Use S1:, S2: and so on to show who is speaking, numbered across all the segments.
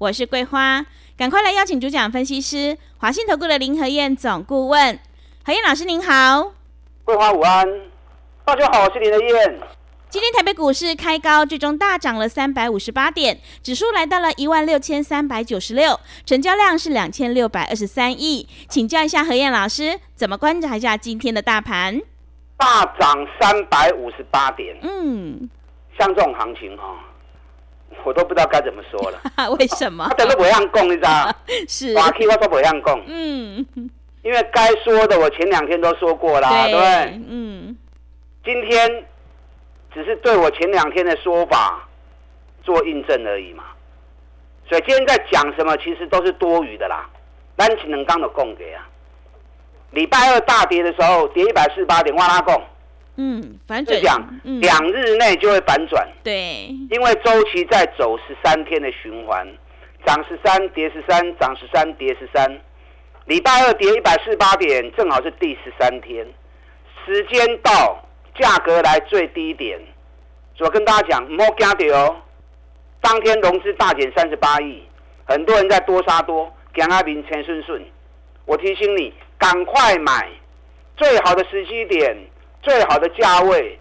S1: 我是桂花，赶快来邀请主讲分析师华信投顾的林和燕总顾问，何燕老师您好。
S2: 桂花午安，大家好，我是林和燕。
S1: 今天台北股市开高，最终大涨了三百五十八点，指数来到了一万六千三百九十六，成交量是两千六百二十三亿。请教一下何燕老师，怎么观察一下今天的大盘？
S2: 大涨三百五十八点，嗯，像这种行情哈。我都不知道该怎么说了。
S1: 为什么？
S2: 他等都不让供，你知道
S1: 是。
S2: 瓦 K 我都不让供。嗯。因为该说的我前两天都说过啦，对不对？嗯。今天只是对我前两天的说法做印证而已嘛。所以今天在讲什么，其实都是多余的啦。单请能刚的供给啊。礼拜二大跌的时候，跌一百四十八点，哇啦供。
S1: 嗯，反转
S2: 讲，两日内就会反转。
S1: 对，
S2: 因为周期在走十三天的循环，涨十三跌十三，涨十三跌十三。礼拜二跌一百四十八点，正好是第十三天，时间到，价格来最低点。我跟大家讲，莫惊掉哦。当天融资大减三十八亿，很多人在多杀多，姜阿明钱顺顺。我提醒你，赶快买，最好的时机点。最好的价位，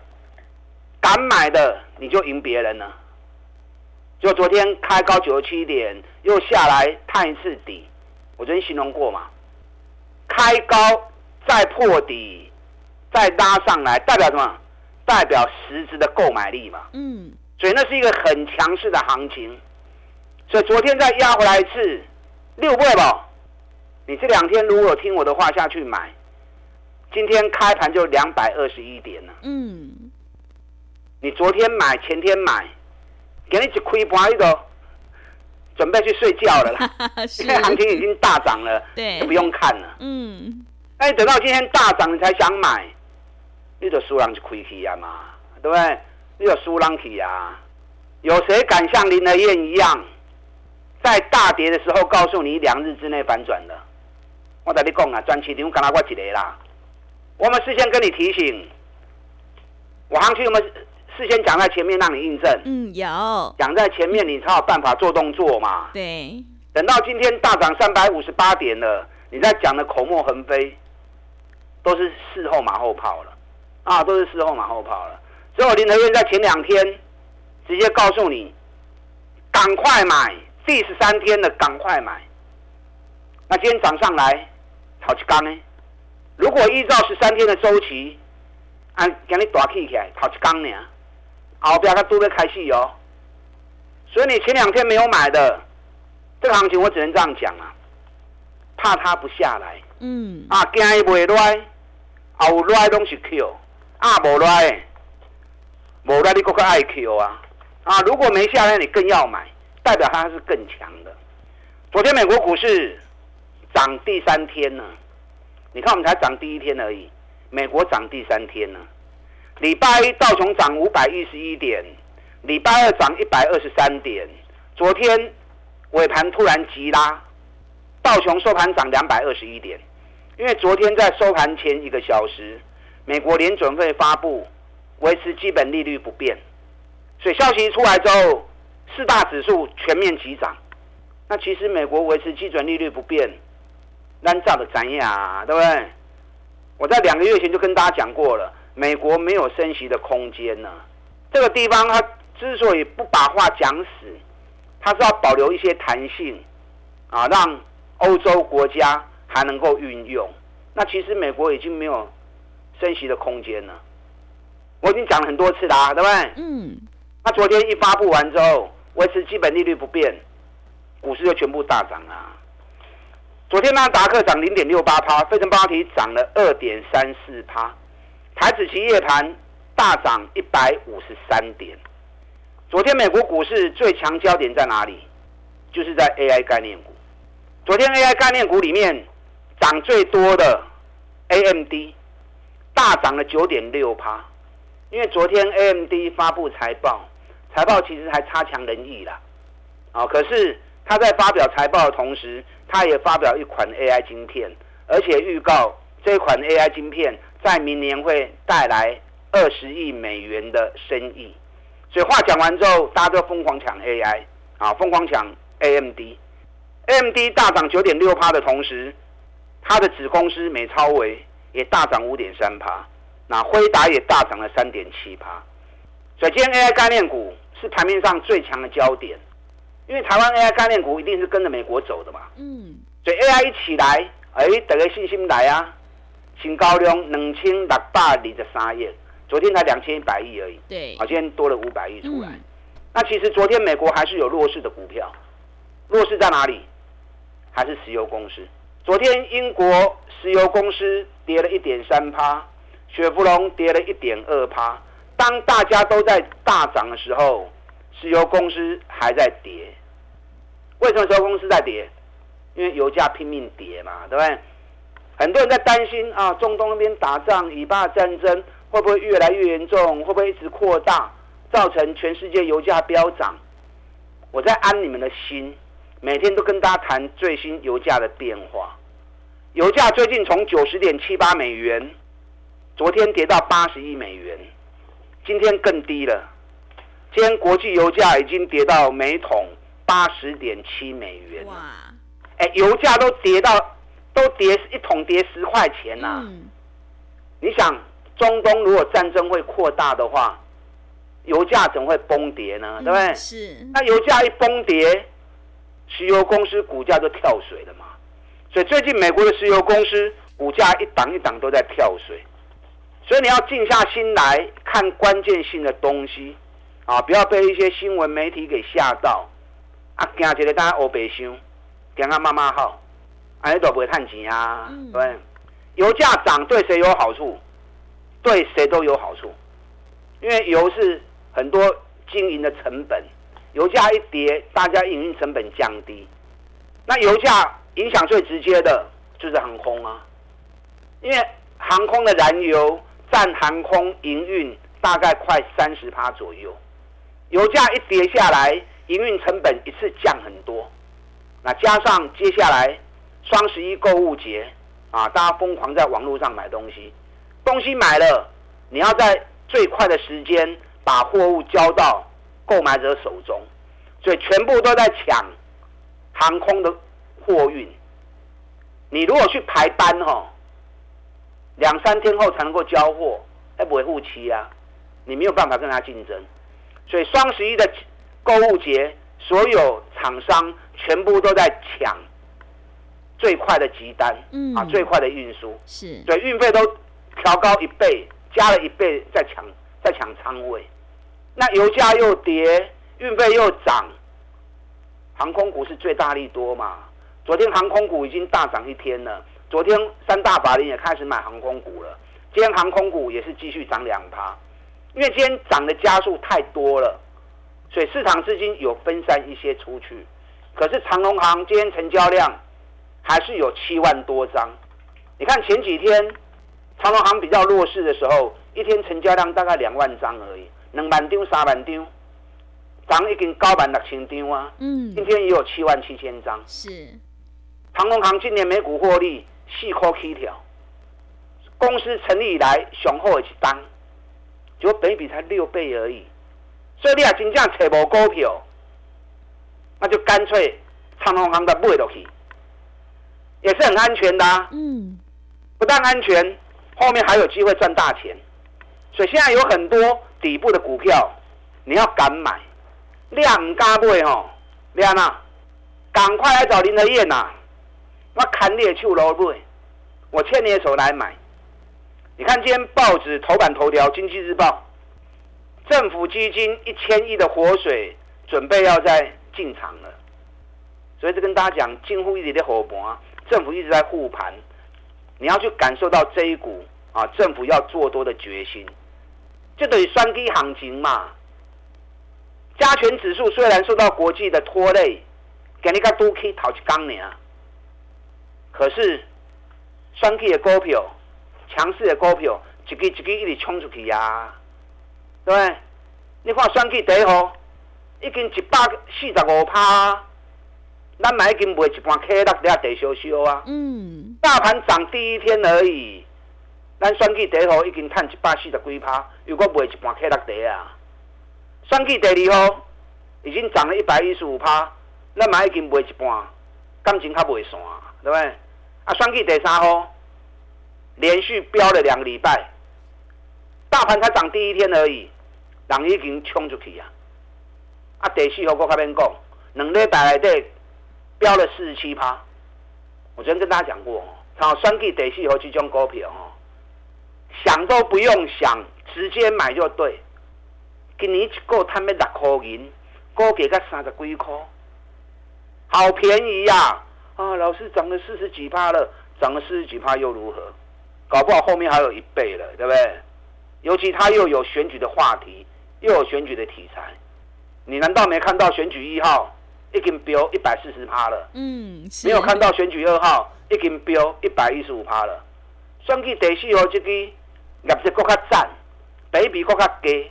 S2: 敢买的你就赢别人了。就昨天开高九十七点，又下来探一次底，我昨天形容过嘛，开高再破底，再拉上来，代表什么？代表实质的购买力嘛。嗯。所以那是一个很强势的行情。所以昨天再压回来一次，六倍吧。你这两天如果有听我的话下去买。今天开盘就两百二十一点了。嗯，你昨天买，前天买，给你一亏盘一个，准备去睡觉了啦。因为行情已经大涨了，
S1: 对，
S2: 不用看了。嗯，那你等到今天大涨，你才想买，你就输人就亏起呀嘛，对不对？你就输人去呀。有谁敢像林德燕一样，在大跌的时候告诉你两日之内反转的？我跟你讲啊，赚钱你干哪我一个啦。我们事先跟你提醒，我行情有没有事先讲在前面让你印证？
S1: 嗯，有
S2: 讲在前面，你才有办法做动作嘛。
S1: 对，
S2: 等到今天大涨三百五十八点了，你再讲的口沫横飞，都是事后马后炮了啊，都是事后马后炮了。所以我林德燕在前两天直接告诉你，赶快买，第十三天的赶快买。那今天涨上来，好去干呢？如果依照十三天的周期，按给你大起起来，跑一缸呢，后边它都在开戏哦。所以你前两天没有买的，这个行情我只能这样讲啊，怕它不下来。嗯。啊，惊伊袂来，后来拢是 Q，啊无来，无来你更加爱 Q 啊。啊，如果没下来，你更要买，代表它是更强的。昨天美国股市涨第三天呢。你看，我们才涨第一天而已，美国涨第三天呢。礼拜一道琼涨五百一十一点，礼拜二涨一百二十三点，昨天尾盘突然急拉，道琼收盘涨两百二十一点，因为昨天在收盘前一个小时，美国联准会发布维持基本利率不变，所以消息一出来之后，四大指数全面急涨。那其实美国维持基准利率不变。难造的怎样，对不对？我在两个月前就跟大家讲过了，美国没有升息的空间呢。这个地方它之所以不把话讲死，它是要保留一些弹性啊，让欧洲国家还能够运用。那其实美国已经没有升息的空间了。我已经讲了很多次啦，对不对？嗯。那昨天一发布完之后，维持基本利率不变，股市就全部大涨啊。昨天纳达克涨零点六八趴，费城半导体涨了二点三四趴，台子期夜盘大涨一百五十三点。昨天美国股市最强焦点在哪里？就是在 AI 概念股。昨天 AI 概念股里面涨最多的 AMD 大涨了九点六趴，因为昨天 AMD 发布财报，财报其实还差强人意啦。啊，可是他在发表财报的同时，他也发表一款 AI 晶片，而且预告这款 AI 晶片在明年会带来二十亿美元的生意。所以话讲完之后，大家都疯狂抢 AI，啊，疯狂抢 AMD，AMD 大涨九点六趴的同时，它的子公司美超维也大涨五点三趴，那辉达也大涨了三点七趴。所以今天 AI 概念股是盘面上最强的焦点。因为台湾 AI 概念股一定是跟着美国走的嘛，嗯，所以 AI 一起来，哎，大家信心来啊，新高量两千六百二十三亿，昨天才两千一百亿而已，
S1: 对，
S2: 啊，今天多了五百亿出来。那其实昨天美国还是有弱势的股票，弱势在哪里？还是石油公司。昨天英国石油公司跌了一点三趴，雪佛龙跌了一点二趴。当大家都在大涨的时候，石油公司还在跌。为什么石油公司在跌？因为油价拼命跌嘛，对不对？很多人在担心啊，中东那边打仗，以巴战争会不会越来越严重？会不会一直扩大，造成全世界油价飙涨？我在安你们的心，每天都跟大家谈最新油价的变化。油价最近从九十点七八美元，昨天跌到八十一美元，今天更低了。今天国际油价已经跌到每桶。八十点七美元哇！哎，油价都跌到都跌一桶跌十块钱呐！你想，中东如果战争会扩大的话，油价怎么会崩跌呢？对不对？
S1: 是。
S2: 那油价一崩跌，石油公司股价就跳水了嘛。所以最近美国的石油公司股价一档一档都在跳水，所以你要静下心来看关键性的东西啊，不要被一些新闻媒体给吓到。啊，惊一个大家乌白箱，惊啊妈妈好，安尼都不会赚钱啊。对，油价涨对谁有好处？对谁都有好处，因为油是很多经营的成本，油价一跌，大家营运成本降低。那油价影响最直接的就是航空啊，因为航空的燃油占航空营运大概快三十趴左右，油价一跌下来。营运成本一次降很多，那加上接下来双十一购物节啊，大家疯狂在网络上买东西，东西买了，你要在最快的时间把货物交到购买者手中，所以全部都在抢航空的货运。你如果去排班哦，两三天后才能够交货，还不会护期啊，你没有办法跟他竞争，所以双十一的。购物节，所有厂商全部都在抢最快的急单，嗯啊，最快的运输
S1: 是，
S2: 对，运费都调高一倍，加了一倍在抢，在抢仓位。那油价又跌，运费又涨，航空股是最大利多嘛？昨天航空股已经大涨一天了，昨天三大法人也开始买航空股了，今天航空股也是继续涨两趴，因为今天涨的加速太多了。所以市场资金有分散一些出去，可是长隆行今天成交量还是有七万多张。你看前几天长隆行比较弱势的时候，一天成交量大概两万张而已，两万张、三万张，涨已经高满六千张啊。嗯，今天也有七万七千张。
S1: 是
S2: 长隆行今年每股获利四块七条，公司成立以来雄厚的一单，就本比才六倍而已。所以你也真正找无股票，那就干脆长隆行的买落去，也是很安全的。嗯，不但安全，后面还有机会赚大钱。所以现在有很多底部的股票，你要敢买，你也唔敢买吼，你安那，赶快来找林德燕呐！我砍你的手来买，我牵你的手来买。你看今天报纸头版头条，《经济日报》。政府基金一千亿的活水准备要在进场了，所以就跟大家讲，近乎一点的火盘，政府一直在护盘，你要去感受到这一股啊，政府要做多的决心，就等于双低行情嘛。加权指数虽然受到国际的拖累，给你个都可以讨起钢呢，可是双 K 的股票、强势的股票，一支一支一直冲出去呀，对？你看双 K 第一号已经一百四十五趴，咱买已经卖一半 K 六在地烧烧啊。
S1: 嗯，
S2: 大盘涨第一天而已，咱双 K 第一号已经赚一百四十几趴，如果卖一半 K 六地啊，双 K 第二号已经涨了一百一十五趴，咱买已经卖一半，感情较袂散，对不对？啊，双 K 第三号连续飙了两个礼拜，大盘才涨第一天而已，人已经冲出去啊！啊，第四号我较免讲，两礼拜内底飙了四十七趴。我昨天跟大家讲过，好双 K 第四号这种股票哦，想都不用想，直接买就对。今年一个摊要六块银，股价才三十几块，好便宜呀、啊！老师涨了四十几趴了，涨了四十几趴又如何？搞不好后面还有一倍了，对不对？尤其他又有选举的话题，又有选举的题材，你难道没看到选举一号已经飙一百四十趴了？
S1: 嗯，
S2: 没有看到选举二号已经飙一百一十五趴了，算计第四号这个业绩更较赞，比比更较低，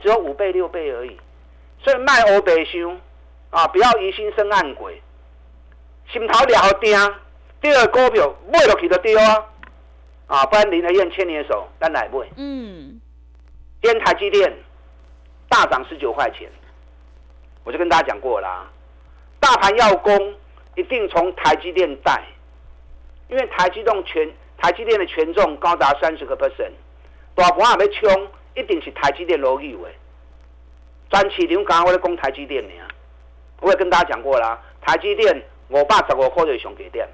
S2: 只有五倍六倍而已。所以卖欧白想啊，不要疑心生暗鬼，心头了定，第二股票买落去就对啊，啊，不然林和燕牵你的手，咱来买。
S1: 嗯，
S2: 今天台积电大涨十九块钱，我就跟大家讲过啦、大盘要攻，一定从台积电带，因为台积动权台积电的权重高达三十个 percent，大盘也要冲，一定是台积电落去的。专市场刚刚我在讲台积电呢，我也跟大家讲过啦，台积电五百十五块就是上给点，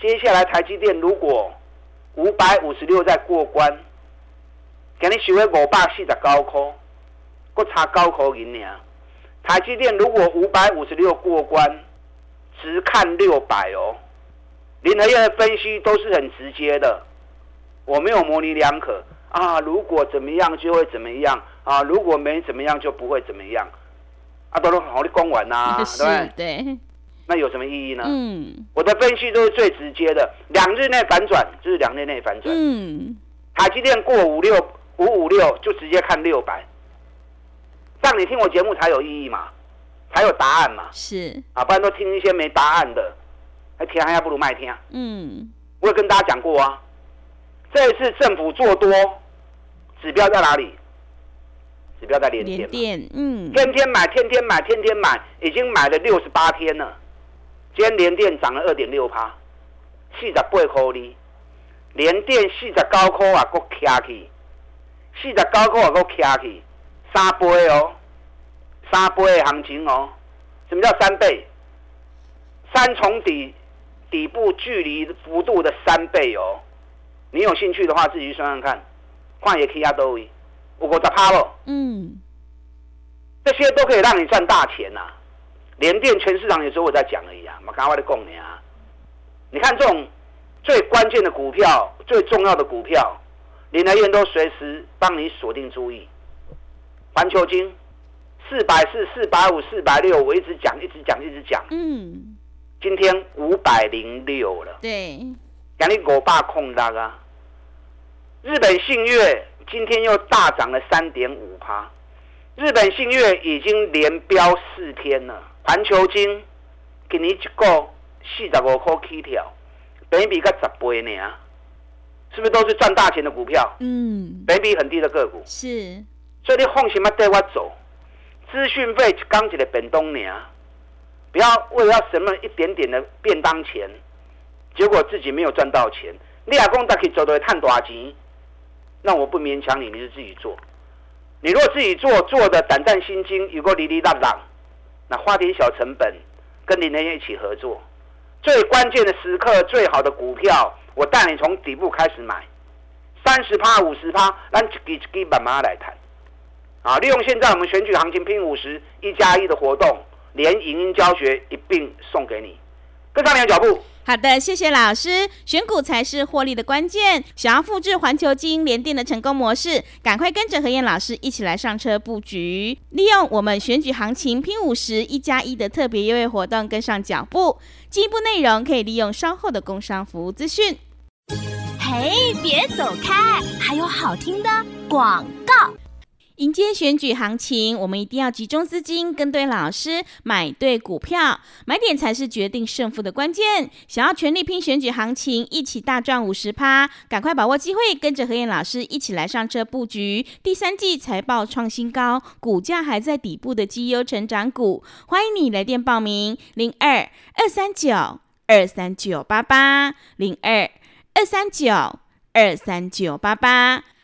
S2: 接下来台积电如果五百五十六再过关。今日收喺五百四十九块，搁差高口银尔。台积电如果五百五十六过关，只看六百哦。林和燕的分析都是很直接的，我没有模棱两可啊。如果怎么样就会怎么样啊，如果没怎么样就不会怎么样。啊，都是好的讲完呐、对不对？
S1: 对，
S2: 那有什么意义呢？
S1: 嗯
S2: 我的分析都是最直接的，两日内反转就是两日内反转。
S1: 嗯，
S2: 台积电过五六五五六就直接看六百，这样你听我节目才有意义嘛，才有答案嘛，
S1: 是，
S2: 啊，不然都听一些没答案的，还听还不如卖听。
S1: 嗯
S2: 我也跟大家讲过啊，这一次政府做多，指标在哪里？指标在连电，
S1: 连电，嗯
S2: 天天买，天天买，天天买，已经买了六十八天了。今天连电涨了二点六趴，四十八块哩。连电四十九块啊，搁徛去，四十九块啊，搁徛去，三倍哦，三倍的行情哦。什么叫三倍？三重底底部距离幅度的三倍哦。你有兴趣的话，自己去算算看，看也可以啊，都有五十趴咯。
S1: 嗯，
S2: 这些都可以让你赚大钱呐、连电全市场有时候我在讲而已啊，嘛刚刚在供你啊。你看这种最关键的股票、最重要的股票，林来燕都随时帮你锁定注意。环球金四百四、四百五、四百六，我一直讲、一直讲、一直讲，
S1: 嗯，
S2: 今天五百零六了，
S1: 对，
S2: 讲你五百空大啊。日本信越今天又大涨了三点五趴，日本信越已经连飙四天了。环球金给你一个四十五块起跳，本比个十倍呢，是不是都是赚大钱的股票？
S1: 嗯，
S2: 本比很低的个股，
S1: 是，
S2: 所以你放心嘛带我走，资讯费刚起的本东年，不要为了什么一点点的便当钱，结果自己没有赚到钱。你阿公大可以走的探大钱，那我不勉强你，你就自己做。你如果自己做，做的胆战心惊，有个哩哩浪浪，那花点小成本，跟林人一起合作，最关键的时刻，最好的股票，我带你从底部开始买，三十趴、五十趴，咱一支一支慢慢来谈。啊，利用现在我们选举行情拼五十一加一的活动，连影音教学一并送给你，跟上你的脚步，
S1: 好的，谢谢老师。选股才是获利的关键。想要复制环球金联电的成功模式，赶快跟着何燕老师一起来上车布局，利用我们选举行情拼五十一加一的特别优惠活动，跟上脚步。进一步内容可以利用稍后的工商服务资讯。
S3: 嘿，别走开，还有好听的广告。
S1: 迎接选举行情，我们一定要集中资金，跟对老师，买对股票，买点才是决定胜负的关键。想要全力拼选举行情，一起大赚五十趴，赶快把握机会，跟着何燕老师一起来上车布局。第三季财报创新高，股价还在底部的绩优成长股，欢迎你来电报名：零二二三九二三九八八零二二三九二三九八八。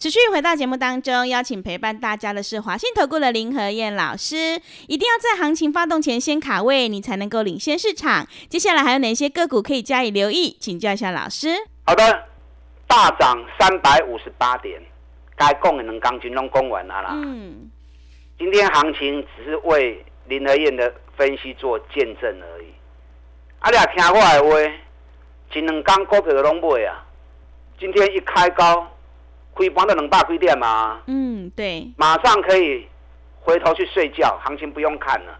S1: 持续回到节目当中，邀请陪伴大家的是华信投顾的林和燕老师。一定要在行情发动前先卡位，你才能够领先市场。接下来还有哪些个股可以加以留意？请教一下老师。
S2: 好的，大涨三百五十八点，该供的能钢筋都供完了啦。嗯，今天行情只是为林和燕的分析做见证而已。啊，你也听我的话，前两天股票都拢买啊。今天一开高。开盘的两百几点嘛？
S1: 嗯，对。
S2: 马上可以回头去睡觉，行情不用看了，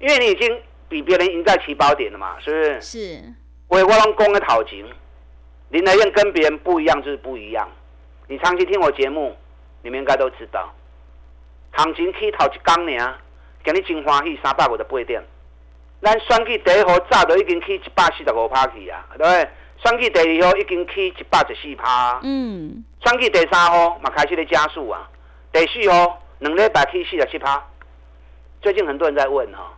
S2: 因为你已经比别人赢在起跑点了嘛，是不是？
S1: 是。
S2: 我我龙公的讨情，林来燕跟别人不一样，就是不一样。你长期听我节目，你们应该都知道，行情起头一刚年，今日真欢喜，三百五十八点。咱选举第一号早就已经去一百四十五趴去啊，对不对？选举第二号已经起一百十四趴。嗯。选举第三号嘛开始咧加速啊，第四号两礼拜起四十七趴。最近很多人在问哈，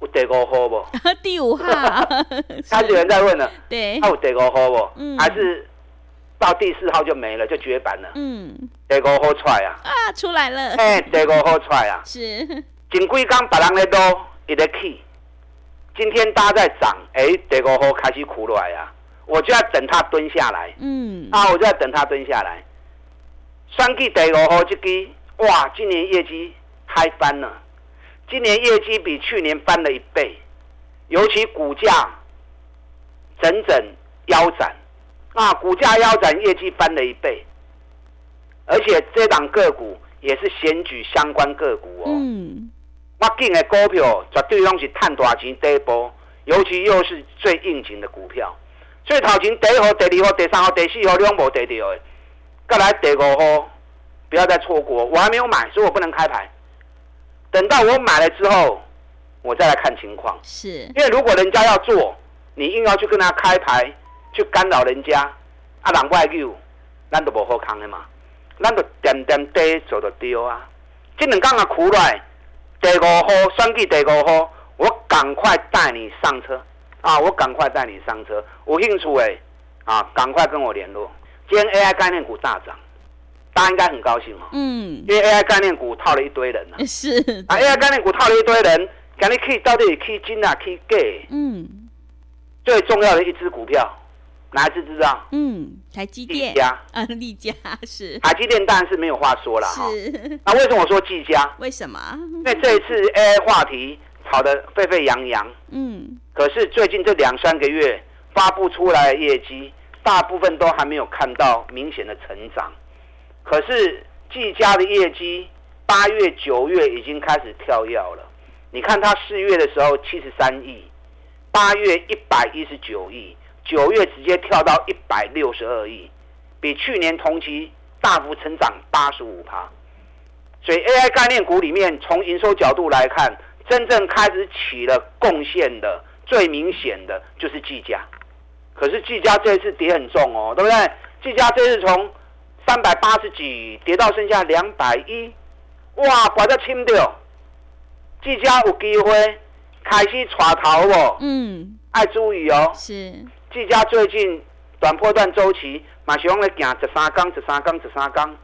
S2: 有第五号不？
S1: 第五号。
S2: 开始有人在问了。
S1: 对。
S2: 还有第五号不？嗯。还是到第四号就没了，就绝版了。嗯。第五号出来啊！
S1: 啊，出来了。
S2: 哎，第五号出来啊！
S1: 是。
S2: 前几天别人咧都一直起，今天大家在涨，哎，第五号开始苦落来啊。我就要等他蹲下来，嗯，啊，我就要等他蹲下来。三 G 第五号这支，哇，今年业绩嗨翻了，今年业绩比去年翻了一倍，尤其股价整整腰斩，啊，股价腰斩，业绩翻了一倍，而且这档个股也是选举相关个股哦，嗯，我进的股票绝对拢是赚大钱第一波，尤其又是最应景的股票。所以头前第一号、第二号、第三号、第四号两无得到的，再来第五号，不要再错过。我还没有买，所以我不能开牌。等到我买了之后，我再来看情况。
S1: 是，
S2: 因为如果人家要做，你硬要去跟他开牌，去干扰人家，啊，人外有，咱都无好康的嘛。咱都点点滴做就丢啊。这两天啊苦来，第五号选举第五号，我赶快带你上车。啊！我赶快带你上车，有兴趣哎！啊，赶快跟我联络。今天 AI 概念股大涨，大家应该很高兴哦。嗯。因为 AI 概念股套了一堆人呢。
S1: 是。
S2: 啊，AI 概念股套了一堆人，赶紧可以到底可以金啊，可以给。嗯。最重要的一只股票，哪一只知道？
S1: 嗯，台积电。
S2: 利嘉。
S1: 啊，利嘉是。
S2: 台积电当然是没有话说了哈。是。那为什么我说技嘉？
S1: 为什么？
S2: 因为这一次 AI 话题炒得沸沸扬扬。嗯。可是最近这两三个月发布出来的业绩，大部分都还没有看到明显的成长。可是技嘉的业绩，八月、九月已经开始跳跃了。你看它四月的时候七十三亿，八月一百一十九亿，九月直接跳到一百六十二亿，比去年同期大幅成长八十五趴。所以 AI 概念股里面，从营收角度来看，真正开始起了贡献的。最明显的就是技嘉，可是技嘉这一次跌很重哦，对不对？技嘉这次从三百八十几跌到剩下两百一，哇，把它清掉。技嘉有机会开始抓头哦，嗯，爱注意哦。
S1: 是。
S2: 技嘉最近短波段周期，马熊来行十三缸、十三缸、十三缸，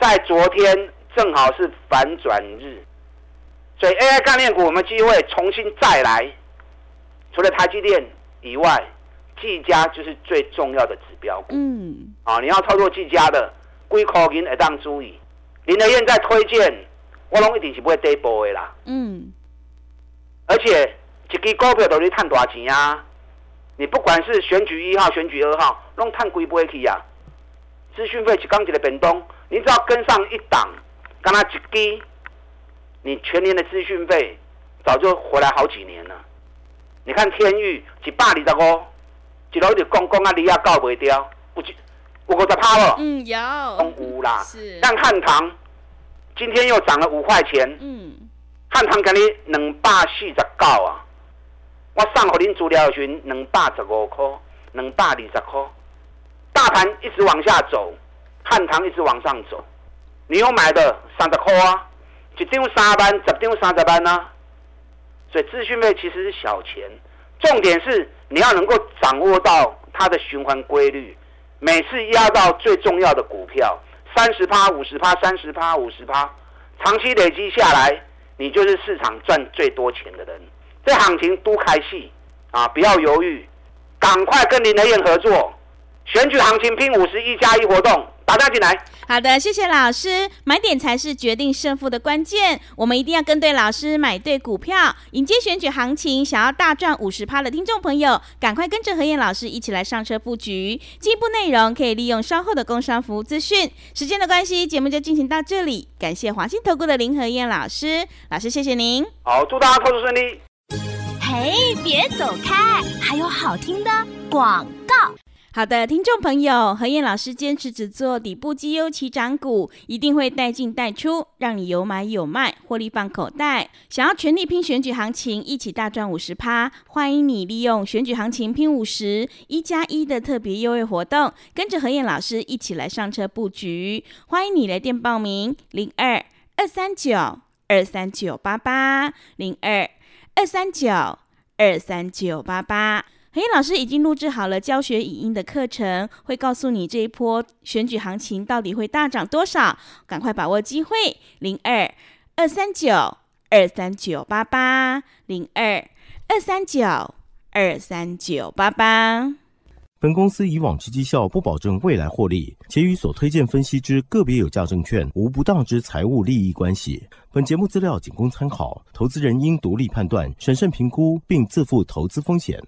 S2: 在昨天正好是反转日，所以 AI 概念股我们机会重新再来。除了台积电以外，技嘉就是最重要的指标股。嗯，啊，你要操作技嘉的，归口银一当注意。林德燕在推荐，我拢一定是不会跌波的啦。嗯，而且一支股票都你赚大钱啊！你不管是选举一号、选举二号，拢探几倍去呀？资讯费一刚一个变动，你只要跟上一档，跟他一支，你全年的资讯费早就回来好几年了。你看天域一百二十五，一路就讲讲啊，你也告不掉，有有五十趴了。
S1: 嗯，有。
S2: 有啦。是。但汉唐，今天又涨了五块钱。嗯。汉唐今日两百四十九啊。我上给您资料群两百十五块，两百二十块，大盘一直往下走，汉唐一直往上走，你有买的三十块啊，一张三万，十张三十万啊，所以资讯费其实是小钱，重点是你要能够掌握到它的循环规律，每次压到最重要的股票，三十趴、五十趴、三十趴、五十趴，长期累积下来，你就是市场赚最多钱的人。这行情都开戏啊！不要犹豫，赶快跟林德燕合作。选举行情拼五十一加一活动，打单进来。
S1: 好的，谢谢老师。买点才是决定胜负的关键，我们一定要跟对老师，买对股票，迎接选举行情。想要大赚五十趴的听众朋友，赶快跟着何燕老师一起来上车布局。进一步内容可以利用稍后的工商服务资讯。时间的关系，节目就进行到这里。感谢华信投顾的林何燕老师，老师谢谢您。
S2: 好，祝大家投资顺利。
S3: 嘿，别走开！还有好听的广告。
S1: 好的，听众朋友，何燕老师坚持只做底部绩优起涨股，一定会带进带出，让你有买有卖，获利放口袋。想要全力拼选举行情，一起大赚五十趴，欢迎你利用选举行情拼五十一加一的特别优惠活动，跟着何燕老师一起来上车布局。欢迎你来电报名：零二二三九二三九八八零二二三九。二三九八八，何燕老师已经录制好了教学语音的课程，会告诉你这一波选举行情到底会大涨多少，赶快把握机会，零二二三九二三九八八，零二二三九二三九八八。
S4: 本公司以往之绩效不保证未来获利，且与所推荐分析之个别有价证券无不当之财务利益关系。本节目资料仅供参考，投资人应独立判断、审慎评估，并自负投资风险。